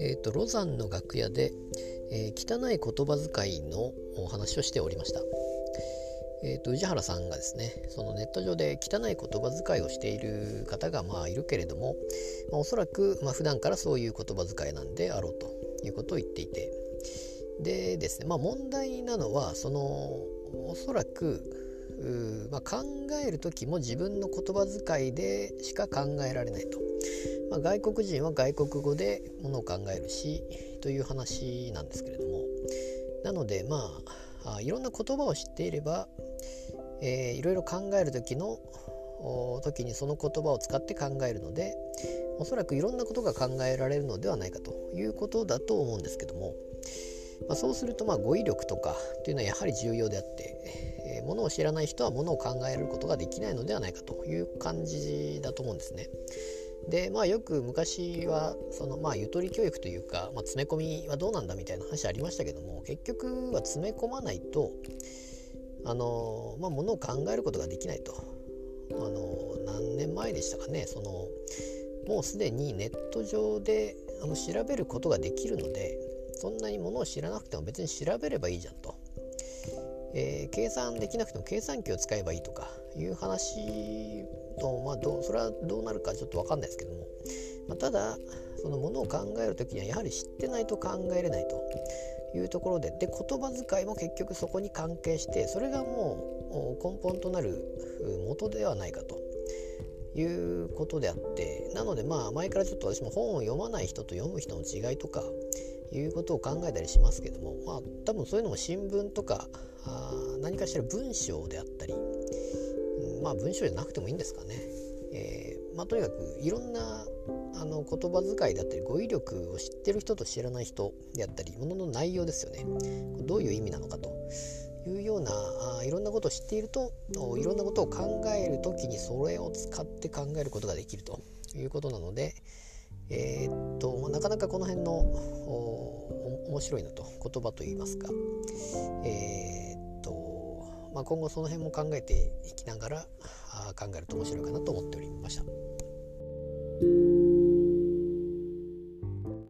えーと、ロザンの楽屋で、えー、汚い言葉遣いのお話をしておりました。えーと、宇治原さんがですねそのネット上で汚い言葉遣いをしている方がまあいるけれども、まあ、おそらく、まあ、普段からそういう言葉遣いなんであろうということを言っていてでですね、まあ、問題なのはそのおそらくまあ、考える時も自分の言葉遣いでしか考えられないと、まあ、外国人は外国語でものを考えるしという話なんですけれども。なのでまあいろんな言葉を知っていれば、えー、いろいろ考える時の時にその言葉を使って考えるのでおそらくいろんなことが考えられるのではないかということだと思うんですけども、まあ、そうするとまあ語彙力とかというのはやはり重要であって、ものを知らない人はものを考えることができないのではないかという感じだと思うんですね。でまあよく昔はそのまあゆとり教育というか、まあ、詰め込みはどうなんだみたいな話ありましたけども結局は詰め込まないとあのまあものを考えることができないとあの何年前でしたかねそのもうすでにネット上であの調べることができるのでそんなにものを知らなくても別に調べればいいじゃんと、えー、計算できなくても計算機を使えばいいとかいう話と、まあ、どそれはどうなるかちょっと分かんないですけども、まあ、ただそのものを考える時にはやはり知ってないと考えれないというところでで言葉遣いも結局そこに関係してそれがもう根本となる元ではないかということであって。なのでまあ前からちょっと私も本を読まない人と読む人の違いとかいうことを考えたりしますけどもまあ多分そういうのも新聞とかあ何かしら文章であったり、うん、まあ文章じゃなくてもいいんですかね、えー、まあとにかくいろんなあの言葉遣いだったり語彙力を知ってる人と知らない人であったりものの内容ですよね。どういう意味なのかと。いうようなあいろんなことを知っているといろんなことを考える時にそれを使って考えることができるということなので、えー、っとなかなかこの辺の面白いなと言葉といいますか、えー、っとまあ、今後その辺も考えていきながら考えると面白いかなと思っておりました。